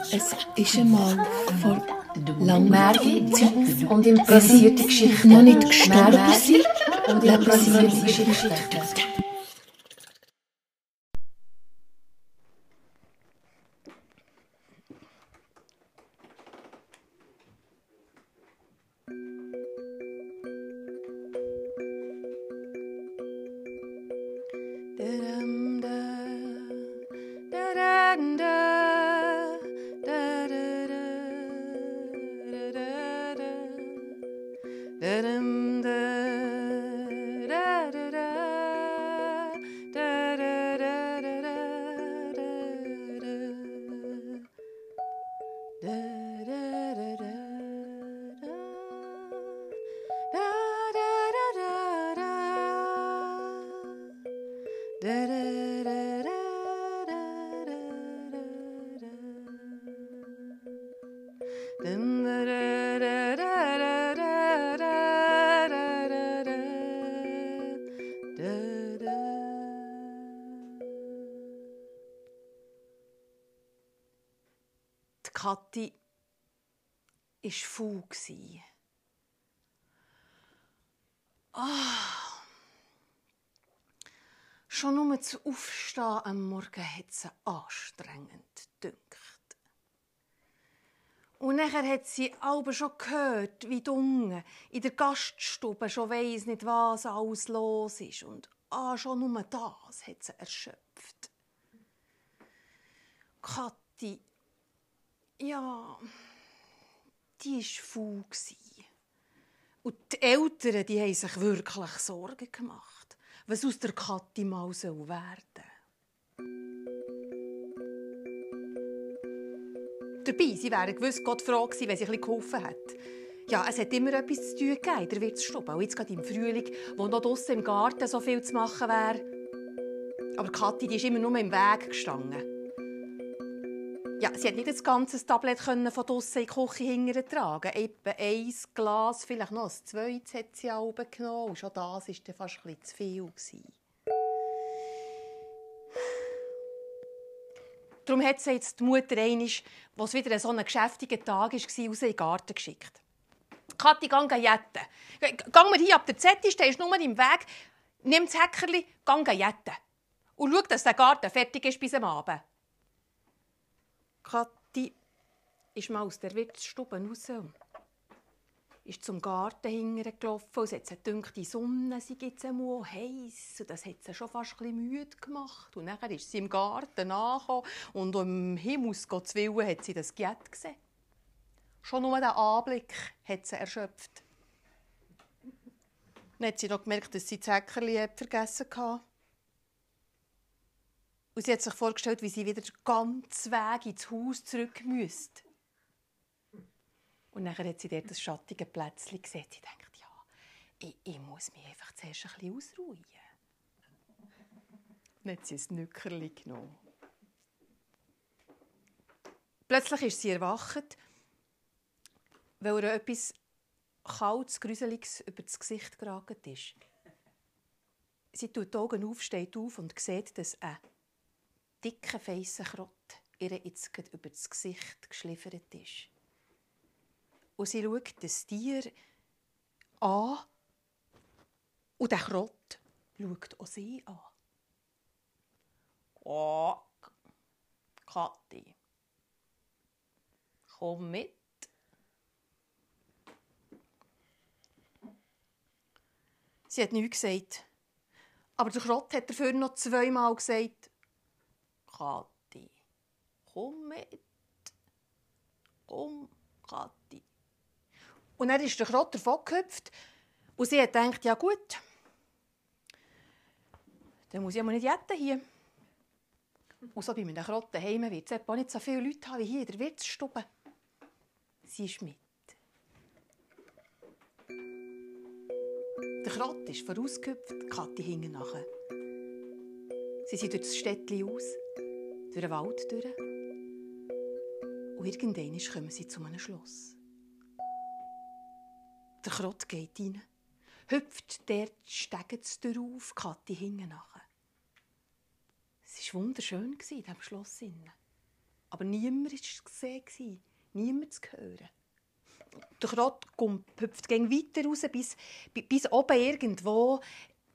Es ist einmal vor langer Zeit und improvisierte Geschichten. noch nicht gestorben sind. und improvisierte Geschichten. Sie aber schon gehört, wie die Unge in der Gaststube schon weiss nicht, was alles los ist. Und ah, schon nur das hat sie erschöpft. Kathi ja, die war faul. Und die Eltern die haben sich wirklich Sorgen gemacht, was aus der Kathi mal werden soll. Dabei, sie wären gewiss Gott froh gewesen, wenn sie etwas geholfen hätte. Ja, es hat immer etwas zu tun gegeben, der Wirtsstube. Auch jetzt gerade im Frühling, wo noch draussen im Garten so viel zu machen wäre. Aber Kathi die ist immer nur im Weg gestanden. Ja, sie hat nicht das ganze Tablett von draussen in die Küche hintertragen. Etwa ein Glas, vielleicht noch ein zweites hat sie oben genommen. Und schon das war fast ein zu viel. Gewesen. Darum hat sie jetzt die Mutter, einisch, was wieder so ein geschäftiger Tag war, raus in den Garten geschickt. Kathi, geh jetten. Geh mir hier ab der Zettel, stehst nur im Weg. Nimm das Häckerli, geh jetten. Und schau, dass der Garten fertig ist bis am Abend. Kathi ist mal aus der Wirtsstube raus. Ist zum Garten hingelaufen und hat gedacht, die Sonne sei jetzt einmal heiß. Und das hat sie schon fast ein müde gemacht. Und dann ist sie im Garten angekommen und um Himmels Gottes Willen hat sie das Giet gesehen. Schon nur der Anblick hat sie erschöpft. Dann hat sie noch gemerkt, dass sie das Häckerli vergessen hatte. Und sie hat sich vorgestellt, wie sie wieder den ganzen Weg ins Haus zurück müsste. Und dann hat sie dort das schattige Plätzchen gesehen. Sie denkt, ja, ich, ich muss mich einfach zuerst ein bisschen ausruhen. Dann hat sie ein Nückerli genommen. Plötzlich ist sie erwacht, weil ihr etwas Kaltes, Gruseliges über das Gesicht geragt ist. Sie tut die Augen auf, steht auf und sieht, dass ein dicker, feissen Krott ihr jetzt über das Gesicht geschliffert ist. Und sie schaut das Tier an und der Krott schaut auch sie an. Oh, Kathi, komm mit. Sie hat nichts gesagt. Aber der Krott hat dafür noch zweimal gesagt, Kathi, komm mit. Komm, Kathi. Und dann ist der Krott davongehüpft und sie hat gedacht, ja gut, dann muss ich aber nicht jetten hier. Und so bei meinen Krott daheim wird es auch nicht so viele Leute haben wie hier in der Wirtsstube. Sie ist mit. Der Krott ist vorausgehüpft, Kathi hing nachher. Sie sind durch das Städtchen aus, durch den Wald durch. Und irgendwann kommen sie zu einem Schloss. Der Krott geht rein, hüpft dort Stege auf, Kathi hinten nachher. Es war wunderschön in diesem Schloss. aber niemand war zu sehen, niemand zu hören. Der Krott hüpft weiter raus, bis, bis oben irgendwo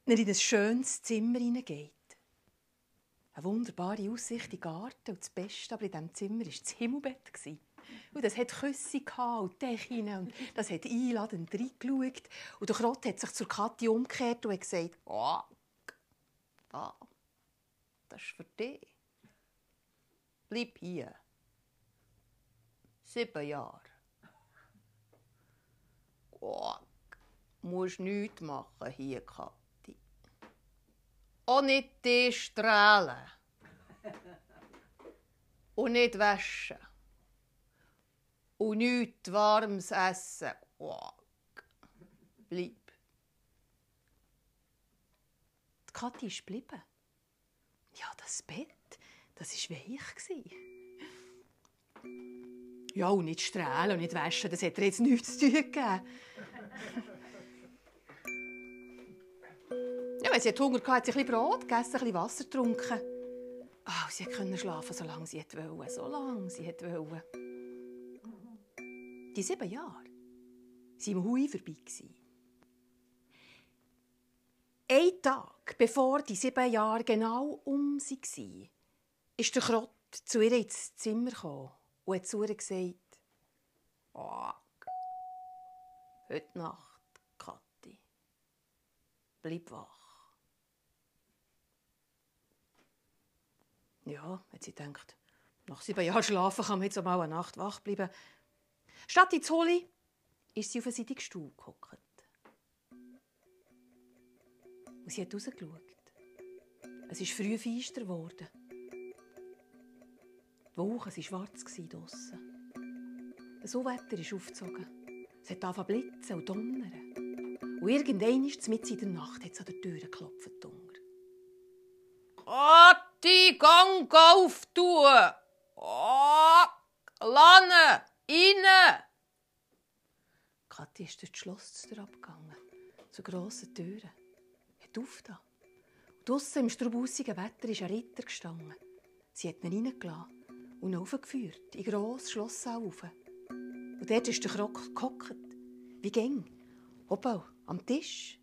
er in ein schönes Zimmer hineingeht. Eine wunderbare Aussicht in den Garten und das Beste aber in diesem Zimmer war das Himmelbett. Und das hat Küsse und Dächchen und das hat einladend reingeschaut. Und der Krott hat sich zur Kathi umgekehrt und hat gesagt, oh, ah, das ist für dich. Bleib hier. Sieben Jahre. Oh, musst nichts machen hier, Kathi. Auch nicht die strahlen. Und nicht waschen. Und nichts warmes Essen. Oh, bleib. Die Kathi ist geblieben. Ja, das Bett, das war weich. Ja, und nicht strahlen und nicht waschen, das hat jetzt nichts zu tun gegeben. Ja, wenn sie Hunger hatte, hat sie ein bisschen Brot gegessen, ein bisschen Wasser getrunken. Oh, sie konnte schlafen, solange sie wollte. Solange sie wollte. Die sieben Jahre waren im Hui vorbei. Ein Tag, bevor die sieben Jahre genau um waren, ist der Krott zu ihr ins Zimmer gekommen und hat zu ihr gesagt, oh, heute Nacht, Kathi, bleib wach. Ja, hat sie gedacht, nach sieben Jahren Schlafen kann man jetzt auch mal eine Nacht wach bleiben. Statt ins Holi ist sie auf einen seitigen Stuhl gehockt. Und sie hat rausgeschaut. Es ist früh feister geworden. Die Wolken waren schwarz draussen. Das Wetter ist aufgezogen. Es hat angefangen blitzen und donnern. Und irgendwann es mitten in der Nacht es an der Tür geklopft. Kathi, gang auf, du! Oh, Lanne, rein! Kathi ist durch das Schloss abgegangen, zur grossen Türe. Hat aufgetan. Draussen im straubussigen Wetter ist ein Ritter gestanden. Sie hat ihn reingelassen und aufgeführt, in grosses Schlosssaal rauf. Und dort ist der Krok gehockt, wie gäng, oben am Tisch,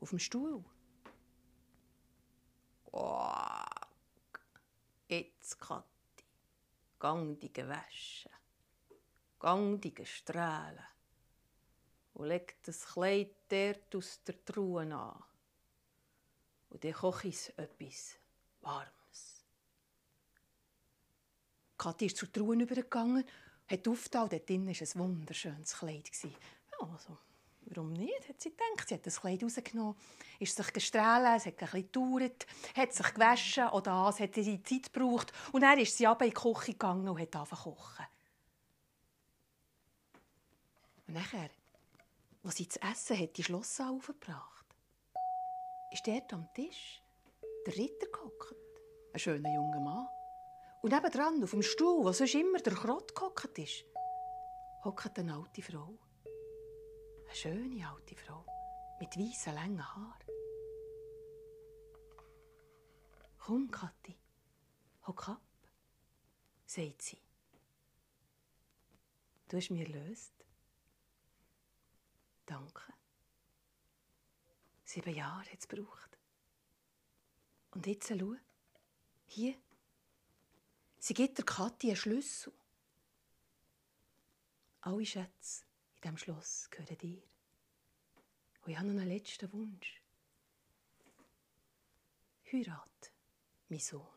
auf dem Stuhl. Oh, jetzt, Kathi, gang die waschen, gang die strahlen und leg das Kleid dort aus der Truhe an. Und dann koche ich etwas warm. Kathi ist zur Truhe übergegangen, hat aufgetan, dort drin war ein wunderschönes Kleid. Ja, also, warum nicht, hat sie gedacht. Sie hat das Kleid rausgenommen, ist sich gestrahlt, es hat ein bisschen gedauert, hat sich gewaschen, oder das hat ihre Zeit gebraucht. Und dann ist sie aber in die Küche gegangen und hat angefangen zu kochen. Und nachher, als sie zu essen hat, die Schlosssaal aufgebracht, ist dort am Tisch der Ritter gehockt. Ein schöner junger Mann. Und nebendran, auf dem Stuhl, wo sonst immer der Krott gehockt ist, hockt eine alte Frau. Eine schöne alte Frau mit weißen, langen Haaren. Komm, Kathi, hock ab, sagt sie. Du hast mir löst. Danke. Sieben Jahre hat es gebraucht. Und jetzt schau, hier Sie gibt der Kathi einen Schlüssel. Alle Schätze in diesem Schloss gehören dir. Und ich habe noch einen letzten Wunsch. Heirat, mein Sohn.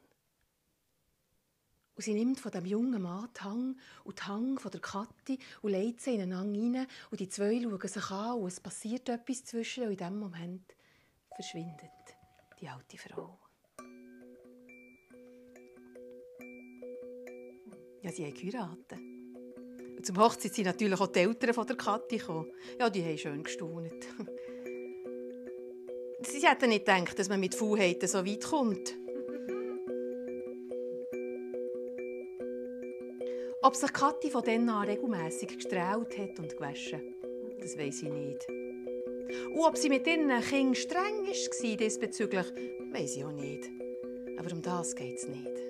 Und sie nimmt von dem jungen Mann die Hang und die Hang von der Kathi und legt sie in einen Hang rein. Und die zwei schauen sich an und es passiert etwas zwischen und in diesem Moment verschwindet die alte Frau. Ja, sie haben geheiratet. Und zum Hochzeit sind natürlich auch die Eltern von der Kathi gekommen. Ja, die haben schön gestaunt. Sie hätten nicht gedacht, dass man mit Faulheiten so weit kommt. Ob sich Kathi von dann an regelmässig gestrahlt hat und gewaschen, das weiß ich nicht. Und ob sie mit ihren Kindern streng war diesbezüglich, weiß ich auch nicht. Aber um das geht es nicht.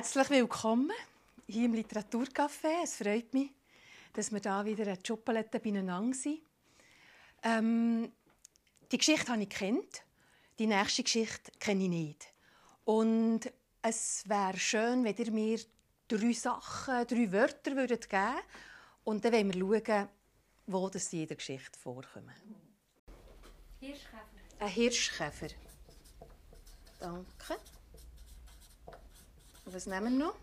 Herzlich willkommen hier im Literaturcafé. Es freut mich, dass wir da wieder eine Schokolade beieinander sind. Ähm, die Geschichte habe ich kennt, die nächste Geschichte kenne ich nicht. Und es wäre schön, wenn ihr mir drei Sachen, drei Wörter würdet geben und dann wollen wir schauen, wo das in jeder Geschichte vorkommen. Hirschkäfer. Ein Hirschkäfer. Danke. Und was nehmen wir noch?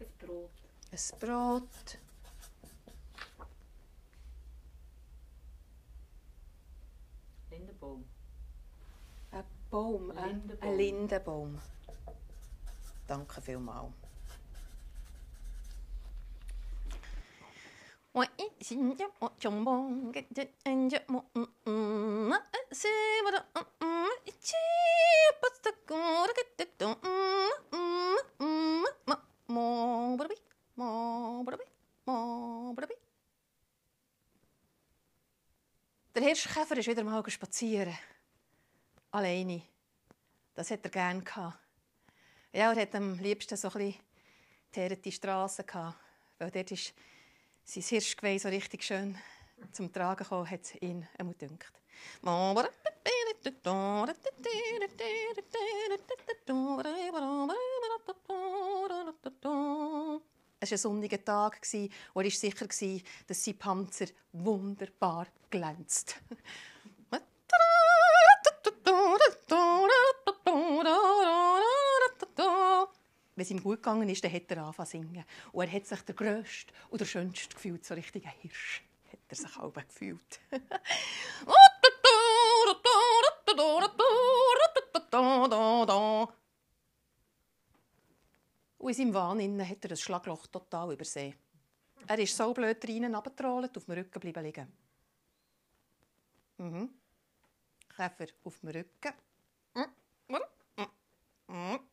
Ein Brot. Ein Brot. Lindenbaum. Ein Baum. Lindenbaum. Ein Lindenbaum. Danke vielmals. Der Hirschkäfer ist wieder mal spazieren. Alleine. Das hat er gerne gehabt. Ja, er hat am liebsten so ein bisschen die Straße gehabt. Weil dort ist sein Hirschgeweih so richtig schön zum Tragen gekommen, hat es ihn einmal gedünkt. Es war ein sonniger Tag und er war sicher, dass sein Panzer wunderbar glänzt. Wenn es ihm gut gegangen ist, dann hat er angefangen zu singen. Und er hat sich der Grösste und der Schönste gefühlt, so richtig ein Hirsch hat er sich auch gefühlt. Und in seinem Wahn hat er das Schlagloch total übersehen. Er ist so blöd rein runtergetrollt, auf dem Rücken bleiben liegen. Mhm. Käfer auf dem Rücken. Und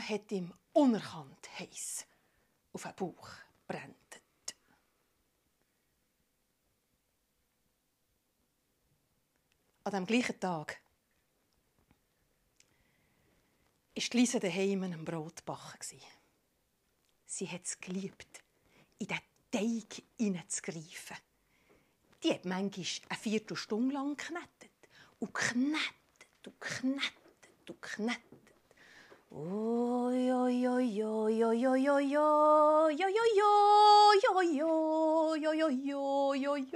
Sonne hat ihm unerkannt heiß auf den Bauch brennt. An dem gleichen Tag war Lisa daheim am Brot backen. Sie hat es geliebt, in den Teig hineinzugreifen. Die hat manchmal eine Viertelstunde lang geknetet. Und knettet und knettet und oi, oi, oi, oi, oi,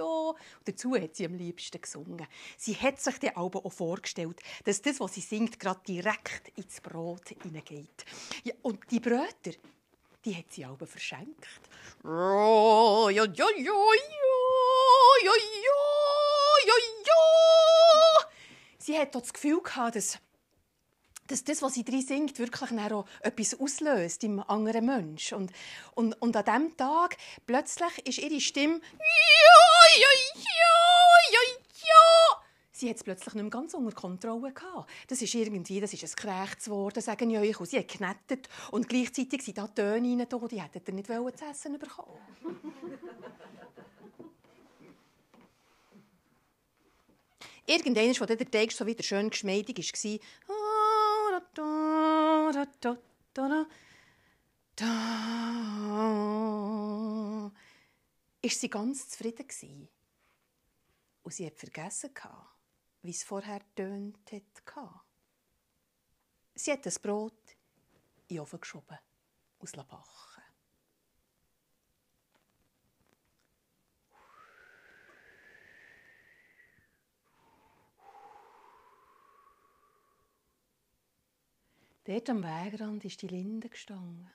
oi. Und dazu hat sie am liebsten gesungen. Sie hat sich dann aber auch vorgestellt, dass das, was sie singt, gerade direkt ins Brot hineingeht. Ja, und die Bröter, die hat sie aber verschenkt. Oi, oi, oi, oi, oi. Sie hat das Gefühl gehabt, dass dass das, was sie drin singt, wirklich auch etwas auslöst im anderen Mensch. Und, und, und an diesem Tag plötzlich ist ihre Stimme «Ja, ja, ja, ja, ja!» Sie hat es plötzlich nicht mehr ganz unter Kontrolle gehabt. Das ist irgendwie, das ist ein Gerechtswort, sagen ich euch. Und sie hat geknettet und gleichzeitig sind da Töne rein, die hätte er nicht wollen, zu essen bekommen. Irgendwann, als der Teig so wieder schön geschmeidig war, da, da, ist sie ganz zufrieden gewesen. Und sie hat vergessen, wie es vorher tönt hat. Sie hat das Brot in den Ofen geschoben, aus backen. Dort am Wegrand ist die Linde gestanden.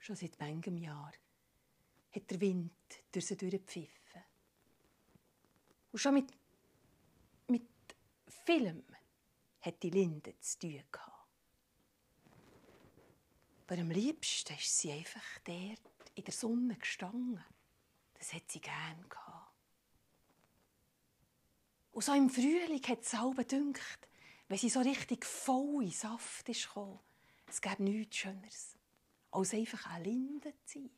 Schon seit manchem Jahr hat der Wind durch sie durchgepfiffen. Und schon mit, mit vielem hat die Linde zu tun gehabt. Aber am liebsten ist sie einfach dort in der Sonne gestanden. Das hat sie gern gehabt. Und so im Frühling hat es halb gedünkt, wenn sie so richtig voll in Saft ist gekommen, es gäbe nichts Schöneres, als einfach eine Linde zu sein.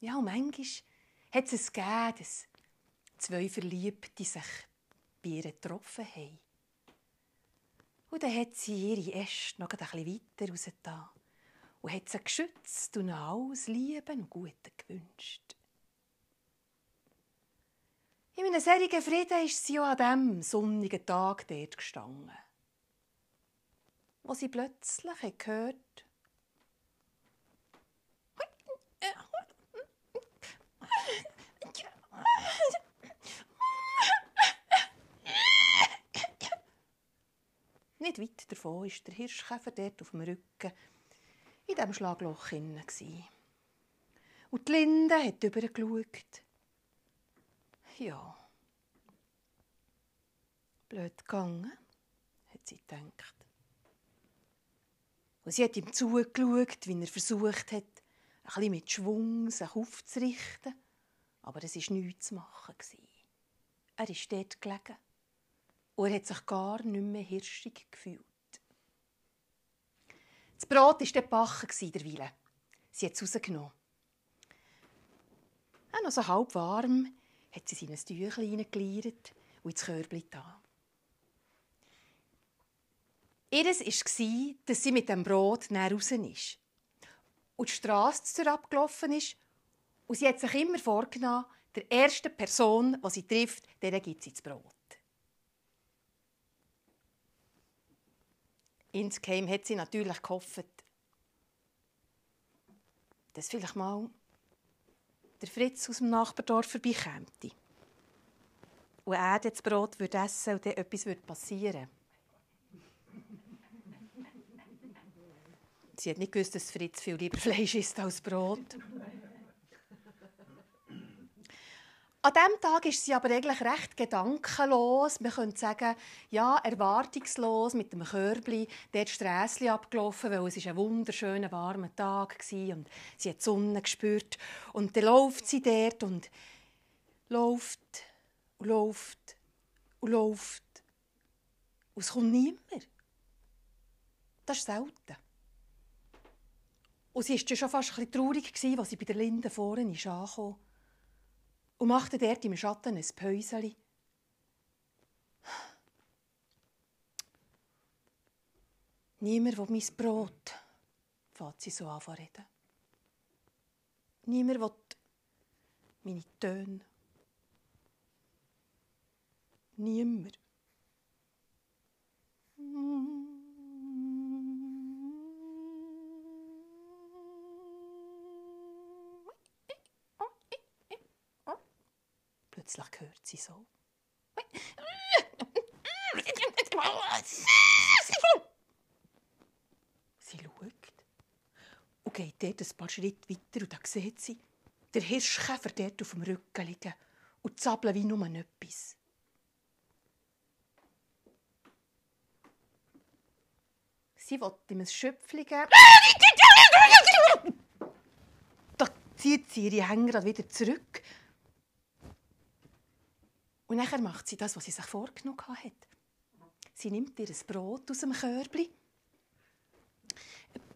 Ja, und manchmal hat es gegeben, dass zwei Verliebte sich bei ihr getroffen haben. Und dann hat sie ihre Äste noch ein bisschen weiter rausgetan und hat sie geschützt und alles Lieben und Gute gewünscht. In einem solchen Frieden ist sie auch an diesem sonnigen Tag dort gestanden, wo sie plötzlich gehört Nicht weit davon war der Hirschkäfer dort auf dem Rücken in diesem Schlagloch hinein. Und die Linde hat übergeschaut. Ja. Blöd gegangen, hat sie gedacht. Und sie hat ihm zugeschaut, wie er versucht hat, ein bisschen mit Schwung sich aufzurichten. Aber es war nichts zu machen. Er ist dort gelegen. Und er hat sich gar nicht mehr hirschig gefühlt. Das Brot war gebacken, derweil. Sie hat es rausgenommen. Auch noch so halb warm hat sie in ein Tüchlein hineingeleiert und ins Körbchen da. Ihres war, dass sie mit dem Brot näher raus ist. Und die Straße abgelaufen ist. Und sie hat sich immer vorgenommen, der ersten Person, die sie trifft, der gibt sie das Brot. Insgeheim hat sie natürlich gehofft, dass vielleicht mal der Fritz aus dem Nachbardorf vorbeikäme. Und er das Brot würde essen und dann etwas würde passieren. Sie hat nicht gewusst, dass Fritz viel lieber Fleisch isst als Brot. An diesem Tag ist sie aber eigentlich recht gedankenlos. Man könnte sagen, ja, erwartungslos mit dem Körbli dort Strässchen abgelaufen, weil es ein wunderschöner, warmer Tag war und sie hat die Sonne gespürt. Und dann läuft sie dort und läuft und läuft und läuft. Und es kommt niemand. Das ist selten. Und sie war schon fast ein bisschen traurig, als sie bei der Linde vorne ankam und machte dort im Schatten ein Päuseli. Niemand will mein Brot, fängt sie so an zu reden. Niemand will meine Töne. Niemand. Plötzlich hört sie so. Sie schaut und geht dort ein paar Schritte weiter und da sieht sie der Hirschkäfer dort auf dem Rücken liegen und zappeln wie nur etwas. Sie will ihm ein Schöpfchen geben. Da zieht sie ihre Hänge wieder zurück und nachher macht sie das, was sie sich vorgenommen hat. Sie nimmt ihr ein Brot aus dem Körbli,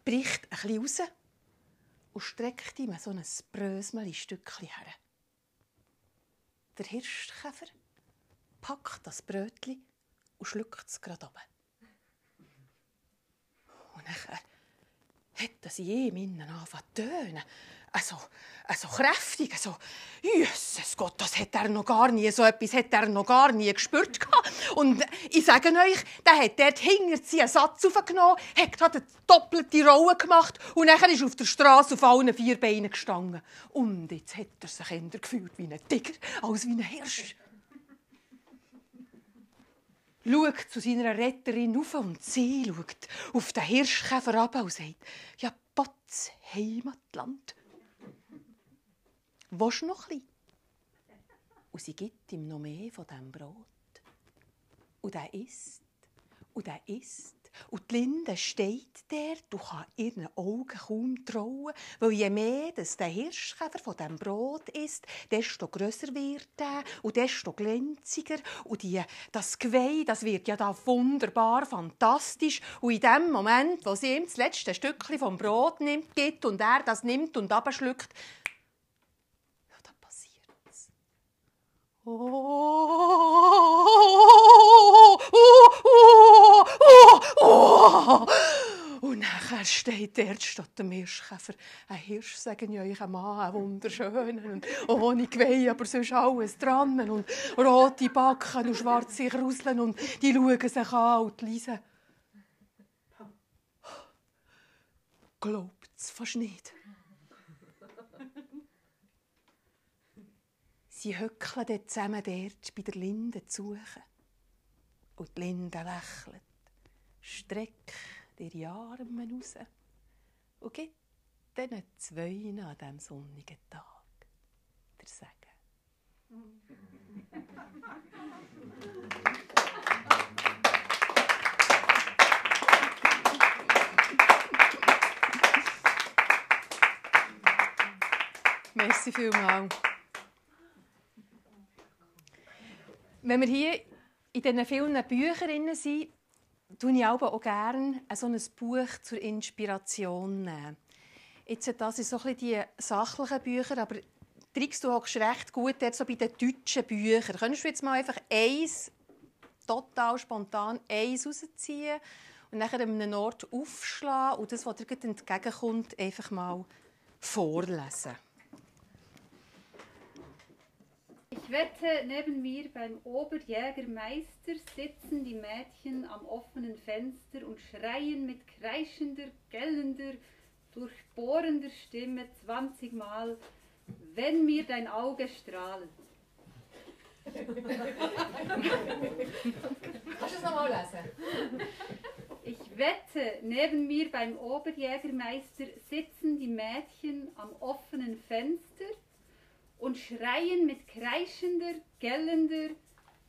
bricht ein bisschen raus und streckt ihm so ein Brösmeli-Stückchen her. Der Hirschkäfer packt das Brötchen und schluckt es gerade ab. Und nachher hat in ihm innen angefangen zu tönen also, also kräftig, also, Jesus Gott, das hat er noch gar nie, so etwas hat er noch gar nie gespürt. Und ich sage euch, der hat dort hinter sie einen Satz aufgenommen, hat eine doppelte Rolle gemacht und nachher ist auf der Straße auf allen vier Beinen gestanden. Und jetzt hat er sich eher gefühlt wie ein Tiger als wie ein Hirsch. Schaut zu seiner Retterin auf und sie schaut auf den Hirschkäfer ab und sagt, ja, Potz, Heimatland. Du noch ein Und sie gibt ihm noch mehr von diesem Brot. Und er isst, und er isst, Und die Linde steht der, du kannst ihren Augen kaum trauen, weil je mehr dass der Hirschkäfer von dem Brot isst, desto grösser wird er und desto glänziger. Und die, das Geweih, das wird ja da wunderbar, fantastisch. Und in dem Moment, wo sie ihm das letzte Stückchen vom Brot nimmt, gibt und er das nimmt und abschluckt, ja, dann passiert's. Oh, oh, oh, oh, oh. Und nachher steht dort statt dem Hirschkäfer ein Hirsch, sagen ja euch ein Mann, ein wunderschönen, und ohne Geweih, aber sonst alles dran und rote Backen und schwarze Kruseln und die schauen sich an und lesen. Glaubt es fast nicht. Sie höckeln dort zusammen dort bei der Linde zu suchen. Und die Linde lächelt, streckt ihre Arme raus und gibt diesen zwei an diesem sonnigen Tag der Segen. Merci vielmals. Wenn wir hier in diesen vielen Büchern sind, tue ich auch gerne so ein Buch zur Inspiration. Jetzt, das sind so ein die sachlichen Bücher, aber Trix, du hockst recht gut dort so bei den deutschen Büchern. Könntest du jetzt mal einfach eins, total spontan, eins rausziehen und nachher an einem Ort aufschlagen und das, was dir entgegenkommt, einfach mal vorlesen? Ich wette, neben mir beim Oberjägermeister sitzen die Mädchen am offenen Fenster und schreien mit kreischender, gellender, durchbohrender Stimme zwanzigmal, wenn mir dein Auge strahlt. Kannst du es nochmal lesen? Ich wette, neben mir beim Oberjägermeister sitzen die Mädchen am offenen Fenster und schreien mit kreischender, gellender,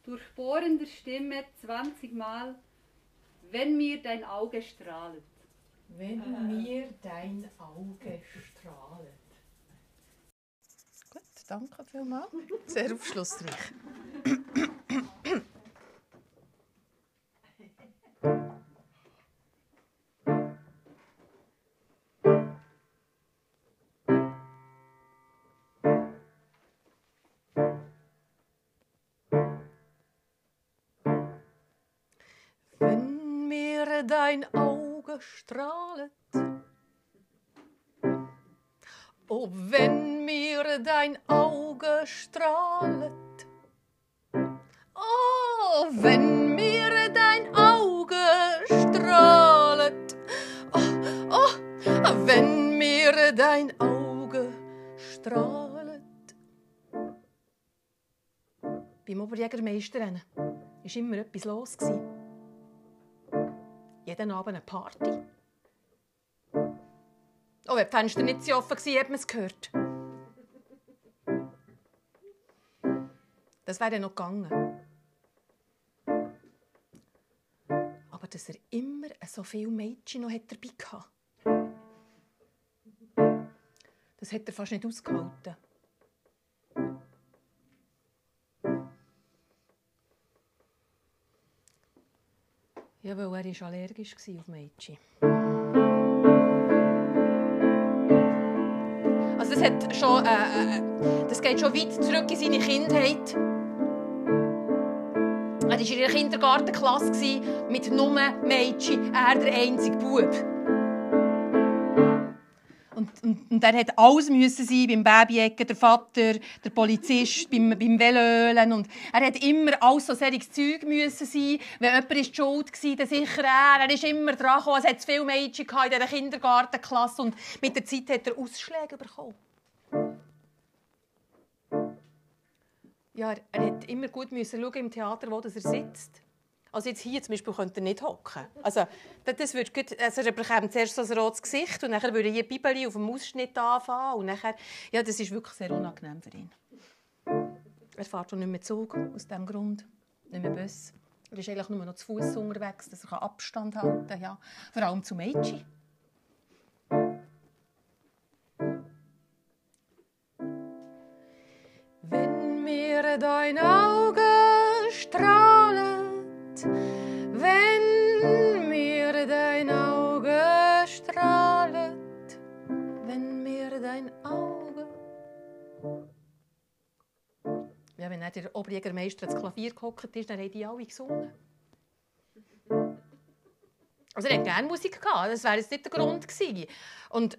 durchbohrender Stimme zwanzigmal, wenn mir dein Auge strahlt. Wenn mir dein Auge strahlt. Gut, danke vielmals. Sehr aufschlussreich. dein Auge strahlet, Oh, wenn mir dein Auge strahlet. Oh, wenn mir dein Auge strahlet. Oh, oh, wenn mir dein Auge strahlet. Beim Oberjägermeister war immer etwas los. Jeden Abend eine Party. Oh, wenn die Fenster nicht so offen waren, hat man es gehört. Das wäre noch gegangen. Aber dass er immer so viele Mädchen noch dabei hatte, das hat er fast nicht ausgehalten. Ja, weil er war allergisch auf Mädchen. Also das, hat schon, äh, äh, das geht schon weit zurück in seine Kindheit. Er war in einer Kindergartenklasse mit nur Mädchen, er der einzige Bub. Und, und, und er hat alles müssen sein, beim Babyecken, der Vater, der Polizist, beim, beim Velölen. Und er hat immer alles so solches Zeug müssen sein. Wenn jemand ist schuld war, dann sicher er. Er ist immer dran gekommen. Es hat viele Mädchen in dieser Kindergartenklasse. Und mit der Zeit hat er Ausschläge bekommen. Ja, er, er hat immer gut müssen schauen im Theater, wo er sitzt. Also jetzt hier zum Beispiel könnte er nicht hocken. Also das würde gut, also er bekommt zuerst so ein rotes Gesicht und dann würde hier Bibeli auf dem Ausschnitt anfangen und nachher, ja, das ist wirklich sehr unangenehm für ihn. Er fährt auch nicht mehr Zug aus diesem Grund, nicht mehr Bus. Er ist eigentlich nur noch zu Fuß unterwegs, dass er Abstand halten kann. Ja. Vor allem zu Mädchen. Wenn mir dein Auge strahlet, Ja, wenn der Oberjägermeister ans Klavier gehockt ist, dann haben die alle gesungen. Also er hat gerne Musik gehabt, das wäre jetzt nicht der Grund gewesen. Und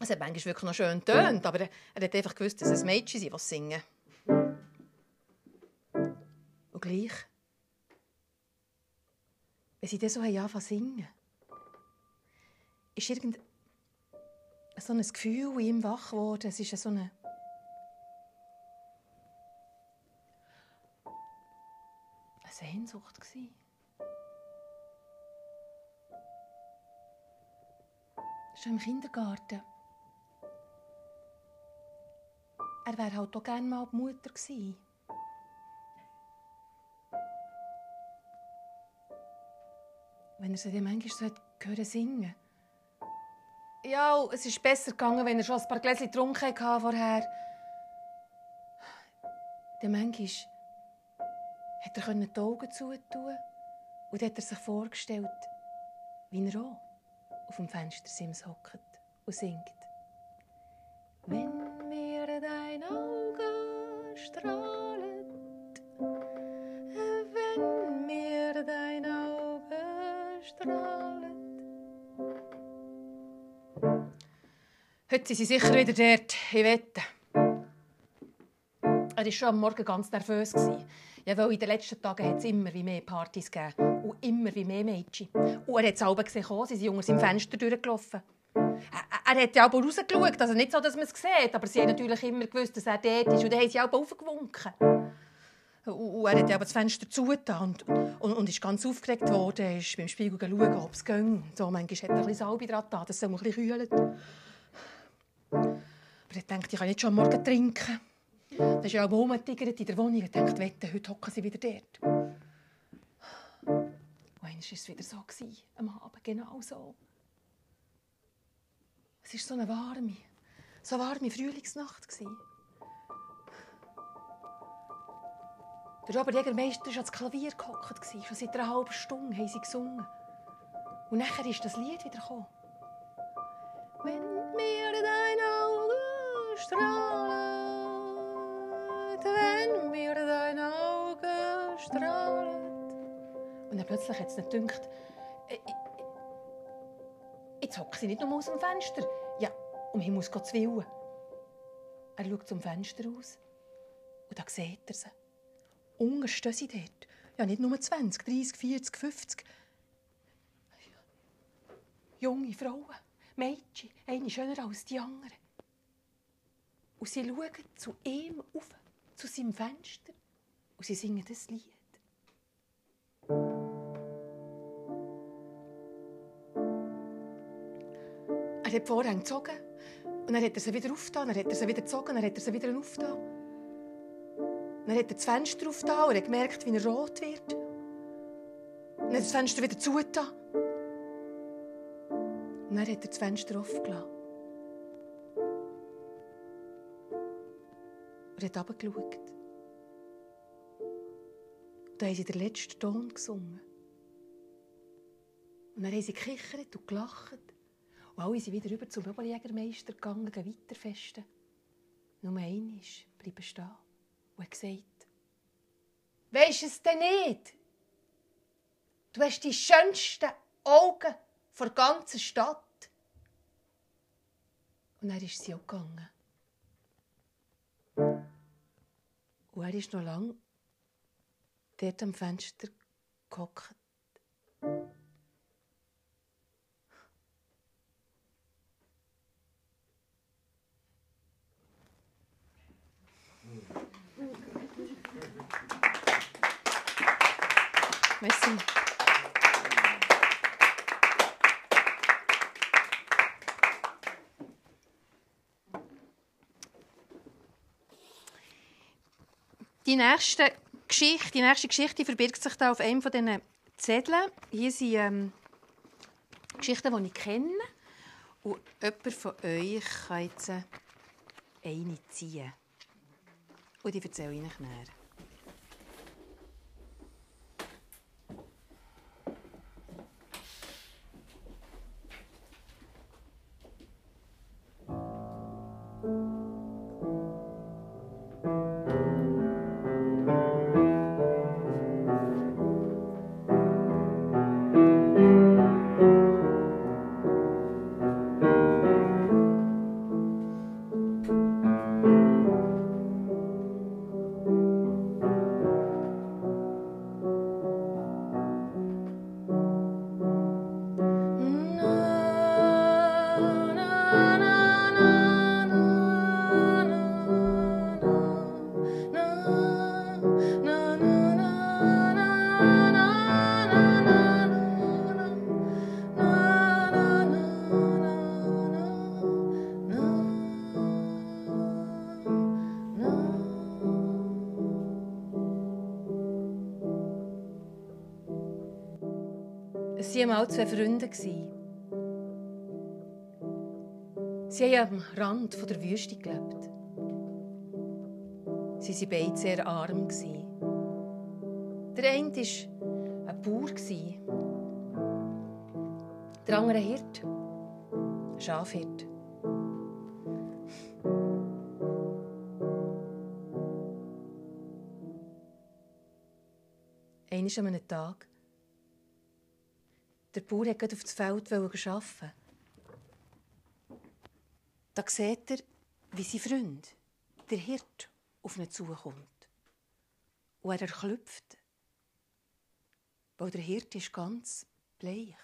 es hat manchmal wirklich noch schön getönt, aber er, er hat einfach gewusst, dass es Mädchen sind, die singen. Und gleich, wenn sie dann so anfangen zu singen, ist irgend so ein Gefühl in ihm wach geworden. Es ist so eine Sehnsucht gewesen. Schon im Kindergarten. Er wäre halt auch gerne mal die Mutter gewesen. Wenn er sie dann manchmal so hören singen. Ja, es ist besser gegangen, wenn er schon ein paar Gläschen getrunken hatte vorher. Dann manchmal hat er die Augen zutun und hat er sich vorgestellt, wie er auch auf dem Fenstersims hockt und singt. Wenn mir dein Auge strahlet, wenn mir dein Auge strahlet. Heute sind sie sicher wieder dort, ich wette. Er war schon am Morgen ganz nervös. Ja, weil in den letzten Tagen hat es immer wie mehr Partys gegeben. Und immer wie mehr Mädchen. Und er hat es alle gesehen, sie sind unter seinem Fenster durchgelaufen. Er, er hat ja auch rausgeschaut, also nicht so, dass man es sieht, aber sie haben natürlich immer gewusst, dass er dort ist. Und dann haben sie auch aufgewunken. Und er hat ja das Fenster zugetan und, und, und ist ganz aufgeregt worden. Er ist beim Spiegel schauen, ob es ging. So, manchmal hat er ein bisschen Salbe dran dass es ein bisschen kühlt. Aber ich dachte, ich kann nicht schon Morgen trinken. Da ist ja auch rumgetigert in der Wohnung und dachte, wette, heute hocken sie wieder dort. Und einmal war es wieder so, am Abend, genau so. Es war so eine warme, so warme Frühlingsnacht. Der Oberjägermeister war ans Klavier gehockt. Schon seit einer halben Stunde haben sie gesungen. Und nachher ist das Lied wieder gekommen. Wenn mir dein Auge strahlt, wenn mir dein Auge strahlt. Und dann plötzlich hat es nicht gedacht, äh, jetzt hockt sie nicht nur aus dem Fenster. Ja, um Himmels Gottes Willen. Er schaut zum Fenster aus und da sieht er sie. Unten stehen sie dort. Ja, nicht nur 20, 30, 40, 50. Junge Frauen, Mädchen, eine schöner als die anderen. Und sie schauen zu ihm auf, zu seinem Fenster, und sie singen das Lied. Er hat die Vorhänge gezogen, und dann hat er sie wieder aufgetan, dann hat er sie wieder gezogen, dann hat er sie wieder aufgetan. Dann hat er das Fenster aufgetan und hat gemerkt, wie er rot wird. Dann hat er das Fenster wieder zugetan. Dann hat er das Fenster offen gelassen. Und hat runtergeschaut. Und dann haben sie den letzten Ton gesungen. Und dann haben sie gekichert und gelacht. Und alle sind wieder über zum Oberjägermeister gegangen, weiter festen. Nur einer ist bleiben stehen und hat gesagt, weisst du es denn nicht? Du hast die schönsten Augen der ganzen Stadt. Und er ist sie auch gegangen. Und er ist noch lange dort am Fenster gehockt. Merci. Die nächsten Geschichte, die nächste Geschichte verbirgt sich da auf einem von diesen Zetteln. Hier sind ähm, Geschichten, die ich kenne. Und jemand von euch kann jetzt eine ziehen. Und die erzähle ich euch näher. Mal zwei Freunde. Sie haben am Rand der Wüste gelebt. Sie waren beide sehr arm. Der eine war ein Bauer, der andere Hirt, ein Schafhirt. Eines an einem Tag der Bauer wollte auf das Feld arbeiten. Da sieht er, wie sein Freund, der Hirt, auf ihn zukommt. Und er erklüpft. Weil der Hirt ist ganz bleich.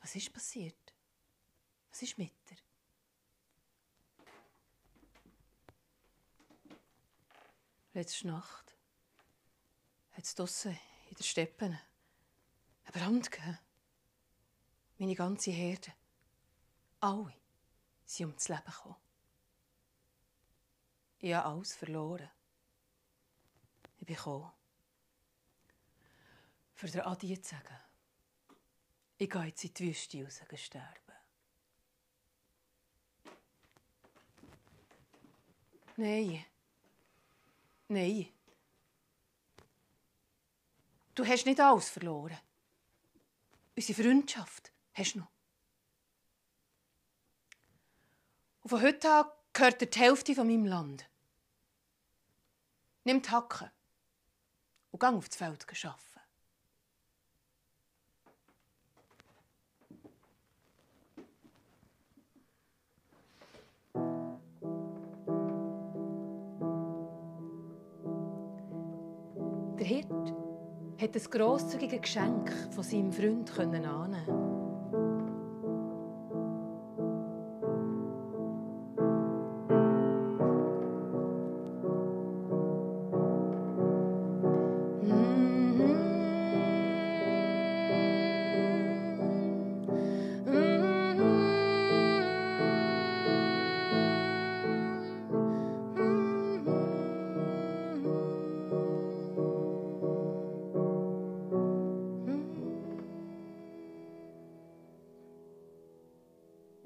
Was ist passiert? Was ist mit dir? Letzte Nacht hat es draussen in der Steppen ein Brand gegeben. Meine ganze Herde. Alle sind ums Leben gekommen. Ich habe alles verloren. Ich bin gekommen, für den Adi zu sagen, ich gehe jetzt in die Wüste raus sterben. Nein. Nein. Du hast nicht alles verloren. Unsere Freundschaft hast du noch. Und von heute an gehört dir die Hälfte von meinem Land. Nimm die Hacken und geh auf das Feld arbeiten. Der Hirt hat ein grosszügiges Geschenk von seinem Freund annehmen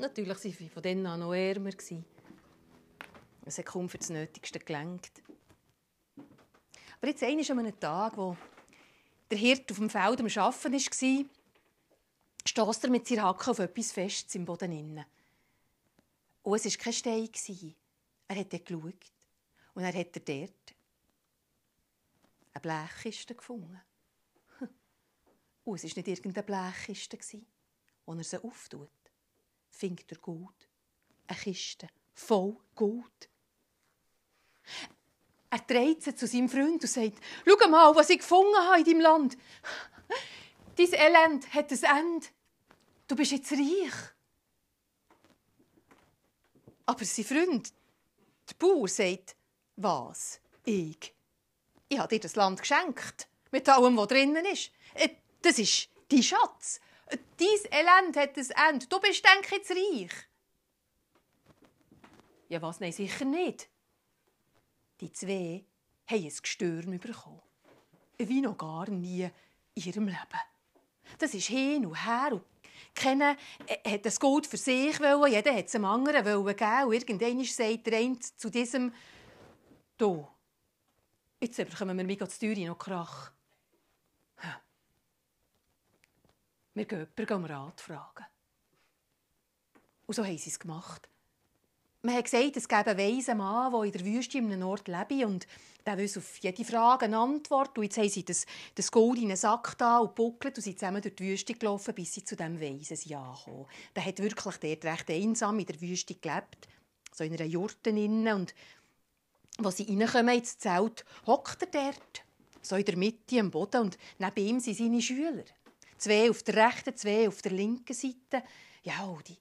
Natürlich waren sie von dann an noch ärmer. Es hat kaum für das Nötigste gelenkt. Aber jetzt einmal an einem Tag, wo der Hirt auf dem Feld am Arbeiten war, stößt er mit seiner Hacke auf etwas Festes im Boden. Und es war kein Stein. Er hat dort geschaut. Und er hat dort eine Blechkiste gefunden. Und es war nicht irgendeine Blechkiste, wo er sie auftut findet er Gold. Eine Kiste voll Gold. Er dreht sie zu seinem Freund und sagt, schau mal, was ich gefunden habe in deinem Land. Dein Elend hat ein Ende. Du bist jetzt reich. Aber sein Freund, der Bauer, sagt, was? Ich? Ich habe dir das Land geschenkt. Mit allem, was drinnen ist. Äh, das ist dein Schatz. Dein Elend hat ein Ende. Du bist, denke ich, reich. Ja, was? Nein, sicher nicht. Die zwei haben ein Gestürm bekommen. Wie noch gar nie in ihrem Leben. Das ist hin und her und keiner hat das Gold für sich wollen, jeder hat es dem anderen wollen geben und irgendwann sagt der eine zu diesem «Du, jetzt bekommen wir mega zu Tür noch Krach.» Wir gehen jemanden Rat fragen. Und so haben sie es gemacht. Man hat gesagt, es gäbe einen weisen Mann, der in der Wüste in einem Ort lebe und der wüsste auf jede Frage eine Antwort. Und jetzt haben sie das, das Gold in einen Sack da und buckelt und sind zusammen durch die Wüste gelaufen, bis sie zu diesem Weisen sind angekommen. Der hat wirklich dort recht einsam in der Wüste gelebt, so in einer Jurte innen. Und als sie reinkommen ins Zelt, hockt er dort, so in der Mitte am Boden und neben ihm sind seine Schüler. Zwei auf der rechten, zwei auf der linken Seite. Ja, und die,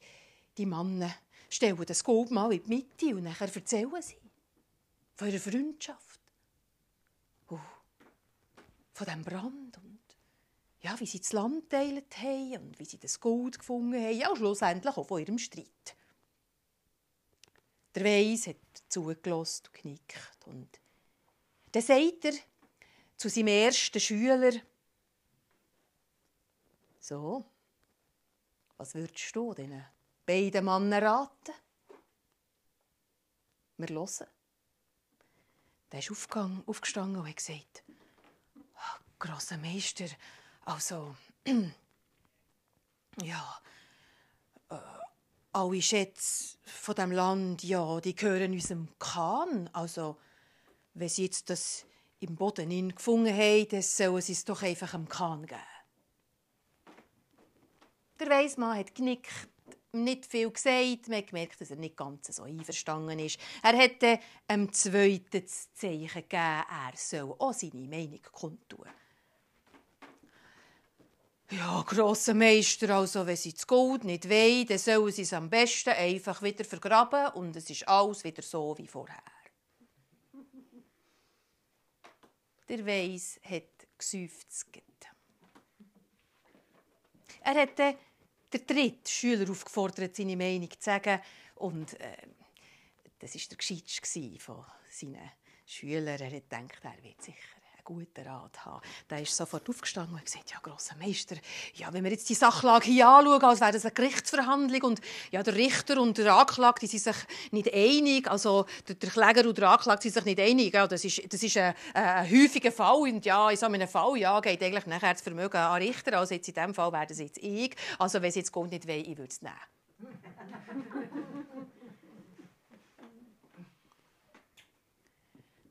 die Männer stellen das Gold mal in die Mitte und nachher erzählen sie von ihrer Freundschaft. Oh, von diesem Brand und ja, wie sie das Land teilt haben und wie sie das Gold gefunden haben. Ja, und schlussendlich auch von ihrem Streit. Der Weiss hat zugelassen und genickt. Und dann sagt er zu seinem ersten Schüler, so, was würdest du diesen beiden Männern raten? Wir hören. Der ist aufgestanden und hat gesagt, oh, grosser Meister, also, ja, äh, alle Schätze von dem Land, ja, die gehören unserem Khan. Also, wenn sie jetzt das im Boden gefunden haben, dann sollen sie es doch einfach am Khan geben. Der Weismann hat genickt, nicht viel gesagt. Man hat gemerkt, dass er nicht ganz so einverstanden ist. Er hätte dem Zweiten das Zeichen gegeben, er soll auch seine Meinung kundtun. Ja, grosser Meister, also wenn sie das Gold nicht wollen, dann sollen sie es am besten einfach wieder vergraben und es ist alles wieder so wie vorher. Der Weiss hat geseufzt. Er hat den dritten Schüler aufgefordert, seine Meinung zu sagen. Und äh, das war der Gescheitste von seinen Schülern. Er hat gedacht, er wird sicher guten Rat haben. Der ist sofort aufgestanden und gesagt, ja, grosser Meister, ja, wenn wir jetzt die Sachlage hier anschauen, als wäre das eine Gerichtsverhandlung und ja, der Richter und der Anklagte sind sich nicht einig, also der, Kläger und der Anklagte sind sich nicht einig. Ja, das ist, das ist ein, ein häufiger Fall und ja, in so einem Fall ja, geht eigentlich nachher das Vermögen an Richter, also jetzt in diesem Fall wäre das jetzt ich. Also wenn es jetzt Gold nicht will, ich würde es nehmen.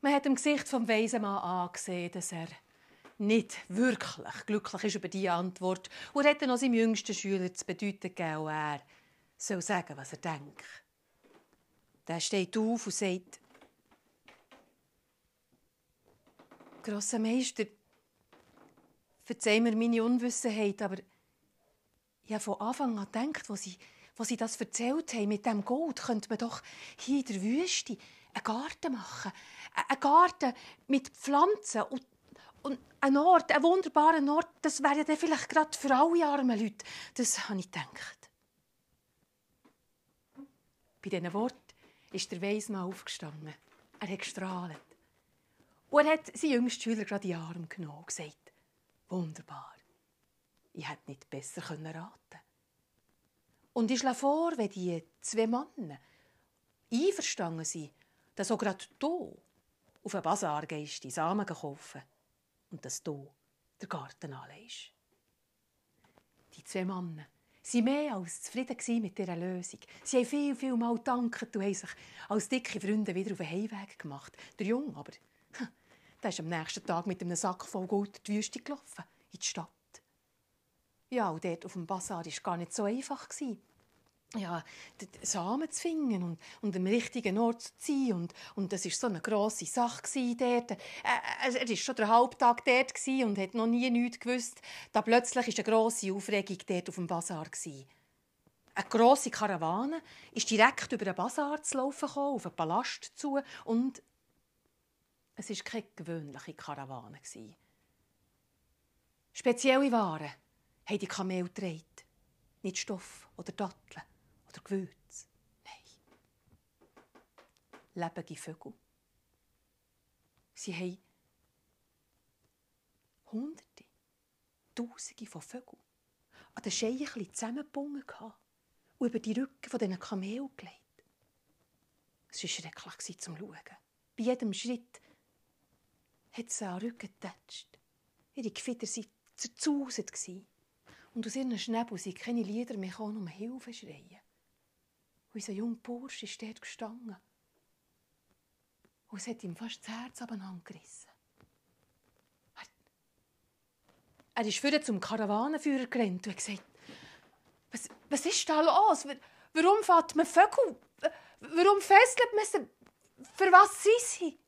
Man hat im Gesicht vom weisen Mann angesehen, dass er nicht wirklich glücklich ist über diese Antwort und er hat noch seinem jüngsten Schüler zu bedeuten gegeben, er soll sagen, was er denkt. Der steht auf und sagt, «Grosser Meister, verzeih mir meine Unwissenheit, aber ich habe von Anfang an gedacht, wo sie, sie das erzählt haben mit dem Gold, könnte man doch hier in der Wüste einen Garten machen. Einen Garten mit Pflanzen und, und ein Ort, ein wunderbarer Ort, das wäre ja vielleicht gerade für alle armen Leute. Das habe ich gedacht. Bei diesen Worten ist der Weismann aufgestanden. Er hat gestrahlt. Und er hat seinen jüngsten Schüler gerade in den Arm genommen und gesagt, wunderbar, ich hätte nicht besser raten können. Und ich schlage vor, wenn die zwei Männer einverstanden sind, dass auch gerade du auf einen Bazar gehst, die Samen kaufen und dass du den Garten anlegst. Die zwei Männer waren mehr als zufrieden mit dieser Lösung. Sie haben viel, viel Mal gedankt und haben sich als dicke Freunde wieder auf den Heimweg gemacht. Der Junge aber, der ist am nächsten Tag mit einem Sack voll Gold in die Wüste gelaufen, in die Stadt. Ja, und dort auf dem Bazar war es gar nicht so einfach ja, Samen zu finden und, und am richtigen Ort zu ziehen. Und, und das war so eine grosse Sache dort. Äh, er war schon den Halbtag dort und hat noch nie nichts gewusst. Da plötzlich war eine grosse Aufregung dort auf dem Bazar. Eine grosse Karawane ist direkt über den Bazar zu laufen gekommen, auf einen Palast zu. Und es war keine gewöhnliche Karawane. Spezielle Waren haben die Kamel getragen. Nicht Stoff oder Datteln oder Gewürz. Nein. Lebende Vögel. Sie haben Hunderte, Tausende von Vögeln an den Scheicheln zusammengebunden und über die Rücken von diesen Kamelen gelegt. Es war schrecklich zum Schauen. Bei jedem Schritt hat sie an den Rücken getatscht. Ihre Gefieder waren zerzauset. Und aus ihren Schnäbeln sind keine Lieder mehr um Hilfe schreien. Unser junger Bursch ist dort gestanden. Und es hat ihm fast das Herz abeinandergerissen. Er, er ist vorher zum Karawanenführer gerannt und hat gesagt, was, was ist da los? Warum fährt man Vögel? Warum fesselt man sie? Für was sind sie?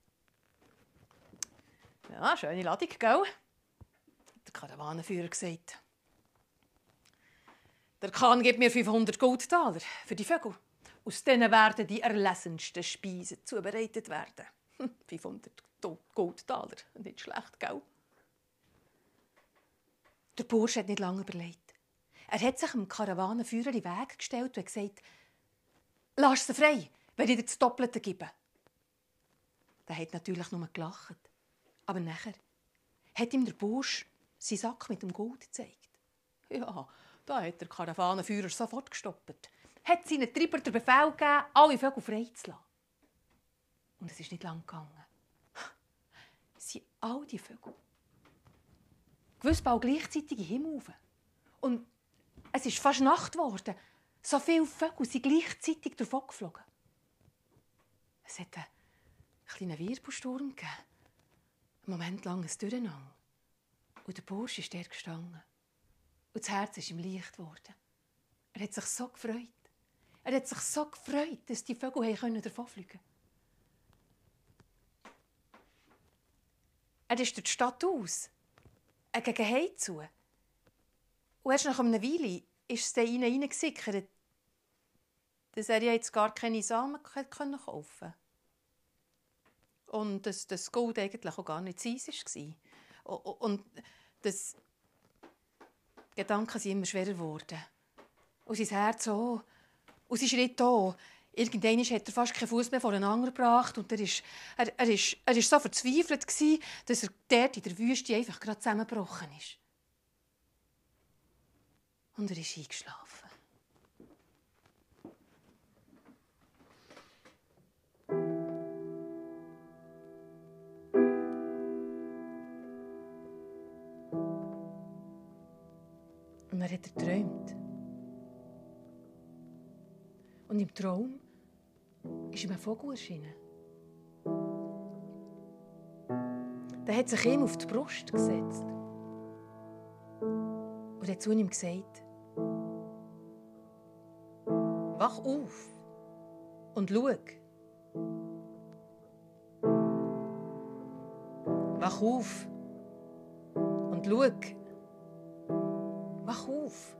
Ja, schöne Ladung, gell? Hat der Karawanenführer gesagt. Der Kahn gibt mir 500 Goldtaler für die Vögel. Aus denen werden die erlesensten Speisen zubereitet werden. 500 Goldtaler, nicht schlecht, gell? Der Bursch hat nicht lange überlegt. Er hat sich dem Karawanenführer in den Weg gestellt und gesagt, «Lass sie frei, wenn ich dir das Doppelte gebe.» Der hat natürlich nur gelacht. Aber nachher hat ihm der Bursch seinen Sack mit dem Gold gezeigt. Ja, da hat der Karawanenführer sofort gestoppt. Hat seinen Treiber den Befehl gegeben, alle Vögel freizulassen. Und es ist nicht lang gegangen. Es all die Vögel. Gewiss bald gleichzeitig den Himmel rauf. Und es ist fast Nacht geworden. So viele Vögel sind gleichzeitig davon geflogen. Es hat einen kleinen Wirbelsturm gegeben. Einen Moment lang ein Durcheinander. Und der Bursch ist dort gestanden. Und das Herz ist ihm leicht geworden. Er hat sich so gefreut. Er hat sich so gefreut, dass die Vögel davonfliegen konnten. Er ist durch die Stadt aus, er gegen Hause zu. Und erst nach einer Weile ist es dann hineingesickert, dass er jetzt gar keine Samen kaufen konnte. Und dass das Gold eigentlich auch gar nicht sein war. Und das Gedanken sind immer schwerer geworden. Und sein Herz auch. Und sein Schritt auch. Irgendwann hat er fast keinen Fuß mehr voreinander gebracht und er ist, er, er, ist, er ist so verzweifelt gewesen, dass er dort in der Wüste einfach gerade zusammengebrochen ist. Und er ist eingeschlafen. Und er hat geträumt. Und im Traum ist ihm ein Vogel erschienen. Der hat sich ihm auf die Brust gesetzt und hat zu ihm gesagt, wach auf und schau. Wach auf und schau. Wach auf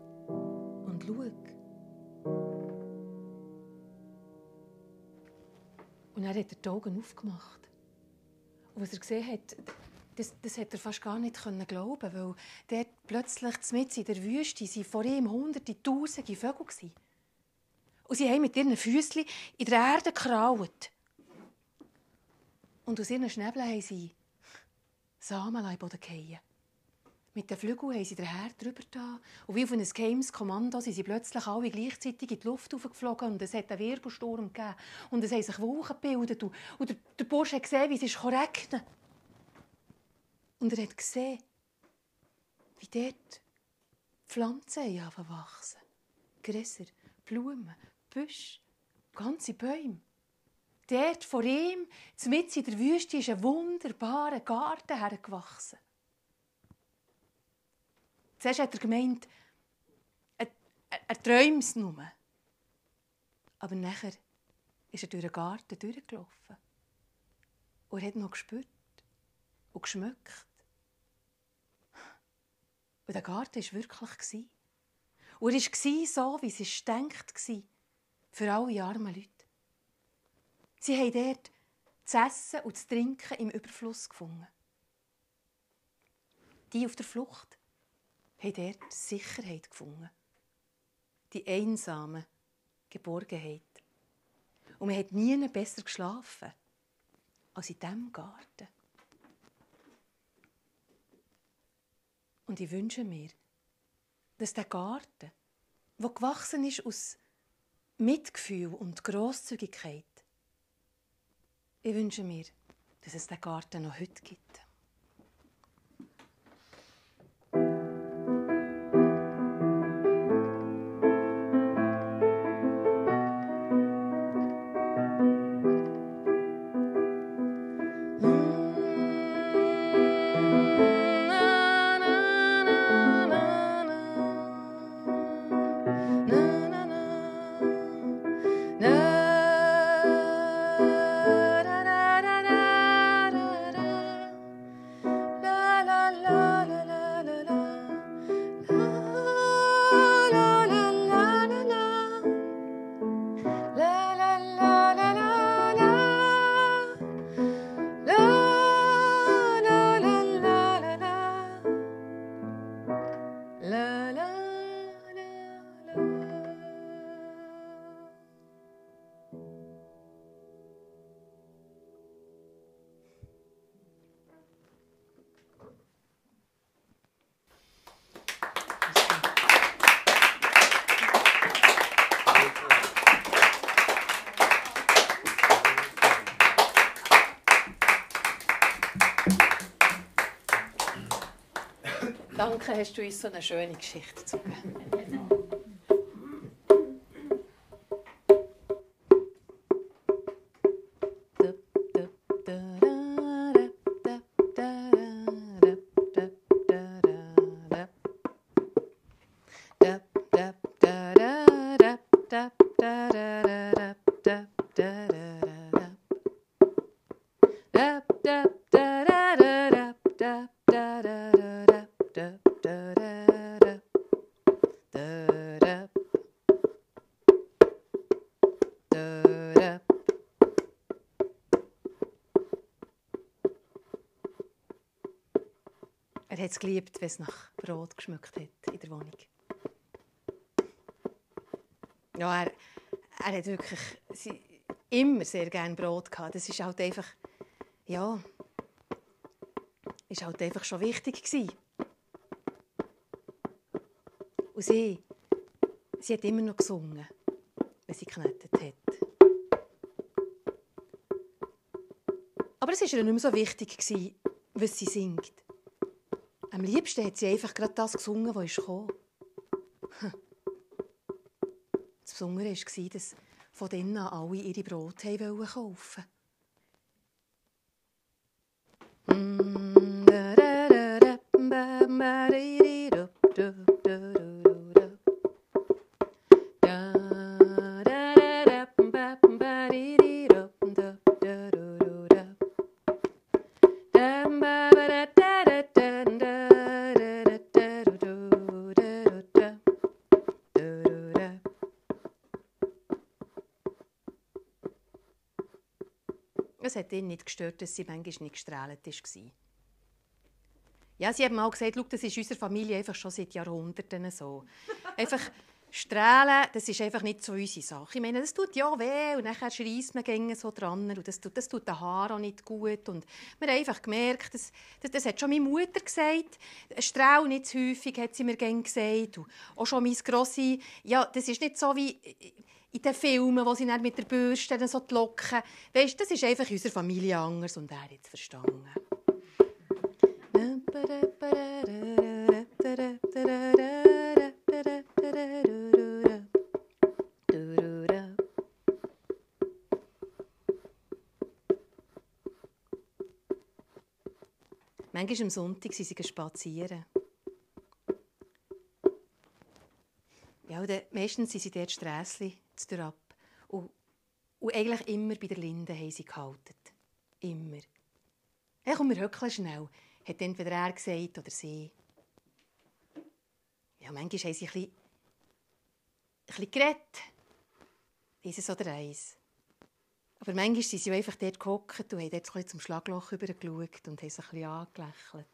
und schau. Und dann hat er die Augen aufgemacht. Und was er gesehen hat, das, das hat er fast gar nicht glauben weil dort plötzlich mitten in der Wüste sind vor ihm hunderte, tausende Vögel waren. Und sie haben mit ihren Füßen in der Erde gekraut. Und aus ihren Schnäbeln haben sie Samen in den Boden fallen. Mit den Flügeln haben sie den Herd drüber da. Und wie auf ein geheimes Kommando sind sie plötzlich alle gleichzeitig in die Luft geflogen und es hat einen Wirbelsturm gegeben. Und es haben sich Wolken gebildet. Und, der, der Bursch hat gesehen, wie es ist Und er hat gesehen, wie dort Pflanzen anfangen wachsen. Gräser, Blumen, Büsche, ganze Bäume. Dort vor ihm, mitten in der Wüste, ist ein wunderbarer Garten hergewachsen. Zuerst hat er gemeint, er, er, er träumt es nur. Aber nachher ist er durch den Garten durchgelaufen. Und er hat noch gespürt und geschmeckt. Und der Garten war wirklich. Und er war so, wie es denkt war. Für alle armen Leute. Sie haben dort zu essen und zu trinken im Überfluss gefunden. Die auf der Flucht haben dort Sicherheit gefunden. Die einsame Geborgenheit. Und man hat nie besser geschlafen als in diesem Garten. Und ich wünsche mir, dass der Garten, der gewachsen ist aus Mitgefühl und Großzügigkeit, ich wünsche mir, dass es den Garten noch heute gibt. Danke, hast du uns so eine schöne Geschichte gegeben. Es geliebt, wenn es nach Brot geschmückt hat in der Wohnung. Ja, er, er hat wirklich sie, immer sehr gerne Brot gehabt. Das ist halt einfach, ja, ist halt einfach schon wichtig gewesen. Und sie, sie hat immer noch gesungen, wenn sie geknetet hat. Aber es war ihr nicht mehr so wichtig, gewesen, was sie singt. Am liebsten hat sie einfach gerade das gesungen, was kam. Das Besondere war, dass von denen alle ihre Brote kaufen Es hat ihn nicht gestört, dass sie manchmal nicht gestrahlt war. Ja, sie haben mal gesagt, das ist unsere Familie einfach schon seit Jahrhunderten so. einfach strahlen, das ist einfach nicht so unsere Sache. Ich meine, das tut ja weh und dann schreist man so dran und das tut, das tut den Haaren auch nicht gut. Und wir haben einfach gemerkt, das, das, das hat schon meine Mutter gesagt, Strahl nicht zu häufig, hat sie mir gesagt. Und auch schon meine Grosse, ja, das ist nicht so wie in den Filmen, wo sie mit der Bürste so die Locken... Weißt, das ist einfach unsere Familie anders und er hat es verstanden. Manchmal am Sonntag sind sie spazieren. Ja, und meistens sind sie dort Strässli ab. Und, und eigentlich immer bei der Linde haben sie gehalten. Immer. Ja, komm, wir höckeln schnell, hat entweder er gesagt oder sie. Ja, manchmal haben sie ein bisschen, ein bisschen geredet. Dieses oder eins. Aber manchmal sind sie einfach dort gehockt und haben dort ein zum Schlagloch übergeschaut und haben sich ein bisschen angelächelt.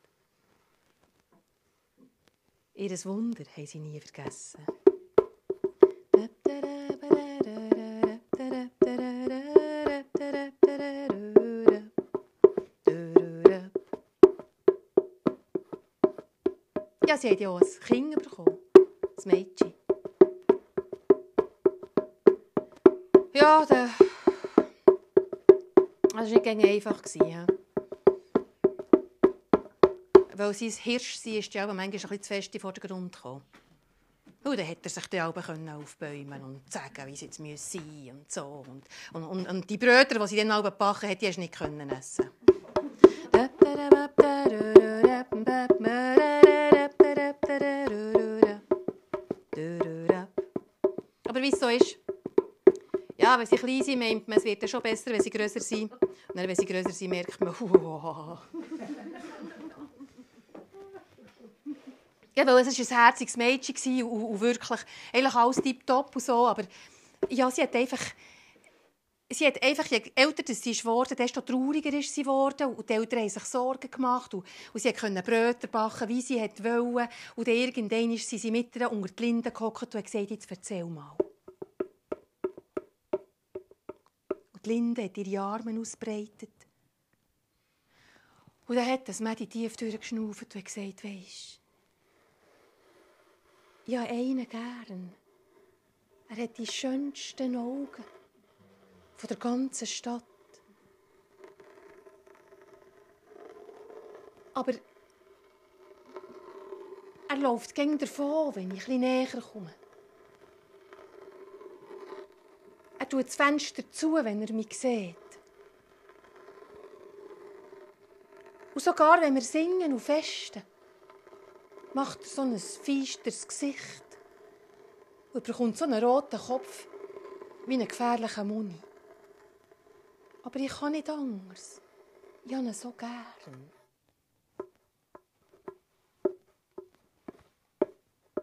Ihr Wunder haben sie nie vergessen. Ja, sie hat ja auch ein Kind bekommen. Ein Mädchen. Ja, der... Das war nicht einfach. Ja. Weil sein Hirsch sie ist ja manchmal ein bisschen zu fest vor den Grund gekommen. Und dann hätte er sich dann auch aufbäumen und sagen, wie es jetzt sein müsse und so. Und, und, und, und die Bröter, die sie dann auch backen hat, die hast du nicht können essen. Wenn sie klein sind, meint man, es wird schon besser, wenn sie grösser sind. Und dann, wenn sie grösser sind, merkt man, oh. Ja, weil es war ein herziges Mädchen und, und wirklich eigentlich alles tiptop und so, aber ja, sie hat einfach sie hat einfach, je älter sie wurde, desto trauriger ist sie geworden. Und die Eltern haben sich Sorgen gemacht. Und, und sie konnte Brötchen backen, wie sie wollte. Und irgendwann ist sie mit ihr unter die Linde gehockt und hat gesagt, jetzt erzähl mal. Die Linde hat ihre Arme ausbreitet. Und dann hat das Mädchen tief durchgeschnauft und gesagt, weisst ja, einen gern. Er hat die schönsten Augen von der ganzen Stadt. Aber er läuft gegen davon, wenn ich etwas näher komme. Er tut das Fenster zu, wenn er mich sieht. Und sogar wenn wir singen und festen, macht er so ein feisteres Gesicht und bekommt so einen roten Kopf wie einen gefährlichen Muni. Aber ich kann nicht anders. Ich habe ihn so gern.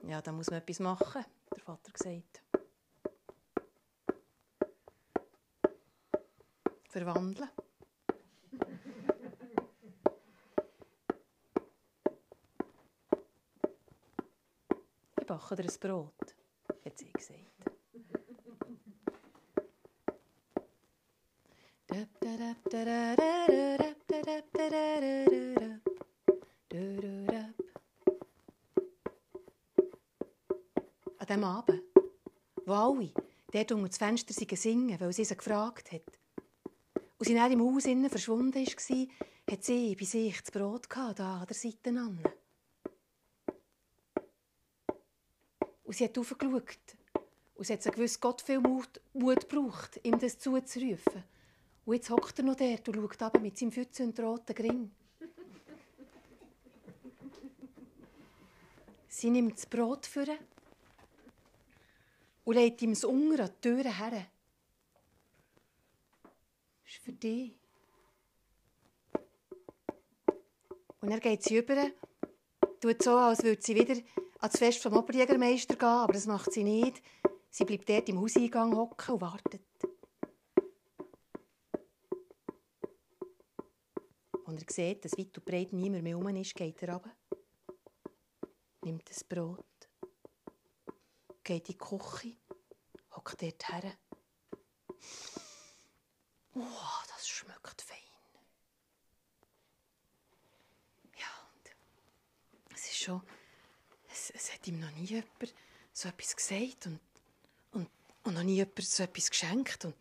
Ja, da muss man etwas machen, der Vater gesagt. Verwandeln. Ich backe dir ein Brot, hat sie gesagt. An diesem Abend, wo alle dort unter das Fenster singen, weil sie sie gefragt hat. Und sie dann im Haus verschwunden war, hat sie bei sich das Brot gehabt, da an der Seite. Und sie hat aufgeschaut. Und sie hat so gewusst, Gott viel Mut, Mut braucht, ihm das zuzurufen. Und jetzt hockt er noch dort und schaut aber mit seinem Pfützen und roten Gring. Sie nimmt das Brot für und legt ihm das Unger an die Tür her. Dich. Und er geht sie über, tut so, als würde sie wieder ans Fest vom Oberjägermeister gehen, aber das macht sie nicht. Sie bleibt dort im Hauseingang hocken und wartet. Als er sieht, dass weit und breit niemand mehr herum ist, geht er runter, nimmt das Brot, geht in die Küche, hockt dort her. Oh, das schmeckt fein. Ja, und es ist schon, es, es hat ihm noch nie jemand so etwas gesagt und, und, und noch nie jemand so etwas geschenkt. Und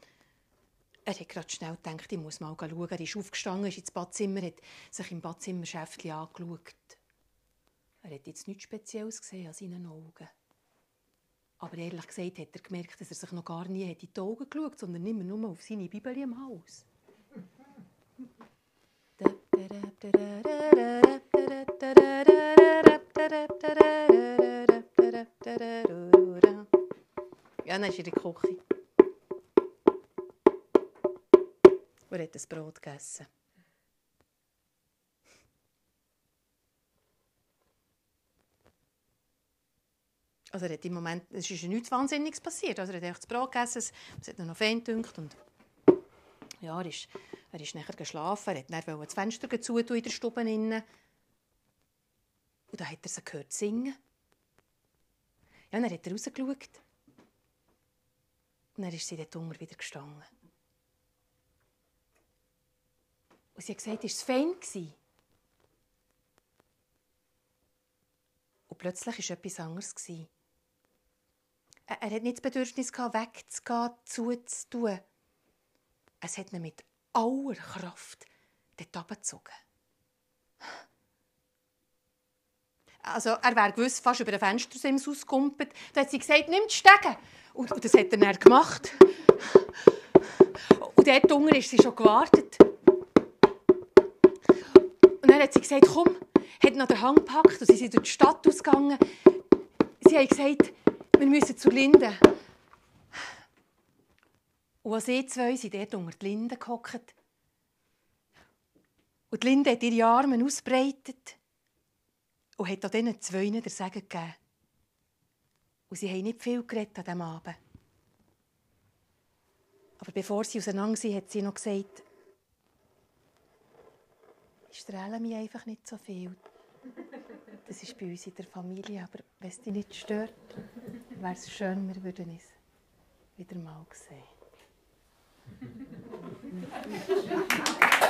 er hat gerade schnell gedacht, ich muss mal schauen. Er ist aufgestanden, ist ins Badzimmer, hat sich im Badzimmer Schäftchen angeschaut. Er hat jetzt nichts Spezielles gesehen an seinen Augen. Aber ehrlich gesagt hat er gemerkt, dass er sich noch gar nie in die Augen geschaut sondern immer nur auf seine Bibel im Haus. Ja, dann ist in der Küche. Und hat das Brot gegessen. Also er hat im Moment, es ist nichts Wahnsinniges passiert. Also er hat das Brot gegessen, es hat noch fein gedünkt und ja, er ist, er ist nachher geschlafen, er hat dann das Fenster zutun in der Stube innen. Und dann hat er sie gehört singen. Ja, und dann hat er rausgeschaut. Und dann ist sie dort unten wieder gestanden. Und sie hat gesagt, war es fein? plötzlich war etwas anderes. Er, er hat nicht das Bedürfnis, wegzugehen, zuzutun. Es hat ihn mit aller Kraft dort runtergezogen. Also, er wäre gewiss fast über ein Fenstersims ausgekumpelt. Da hat sie gesagt, nimm die Stege. Und, und das hat er dann gemacht. Und dort unten ist sie schon gewartet. Und dann hat sie gesagt, komm, hat nach den Hang gepackt und sie sind durch die Stadt ausgegangen. Sie haben gesagt, wir müssen zur Linde. Und als sie zwei sind dort unter die Linde gehockt. Und die Linde hat ihre Arme ausbreitet und hat an diesen zwei den Segen gegeben. Und sie haben nicht viel geredet an diesem Abend. Aber bevor sie auseinander sind, hat sie noch gesagt, ich strahle mich einfach nicht so viel. Das ist bei uns in der Familie, aber wenn es dich nicht stört, wäre es schön, wir würden uns wieder mal sehen.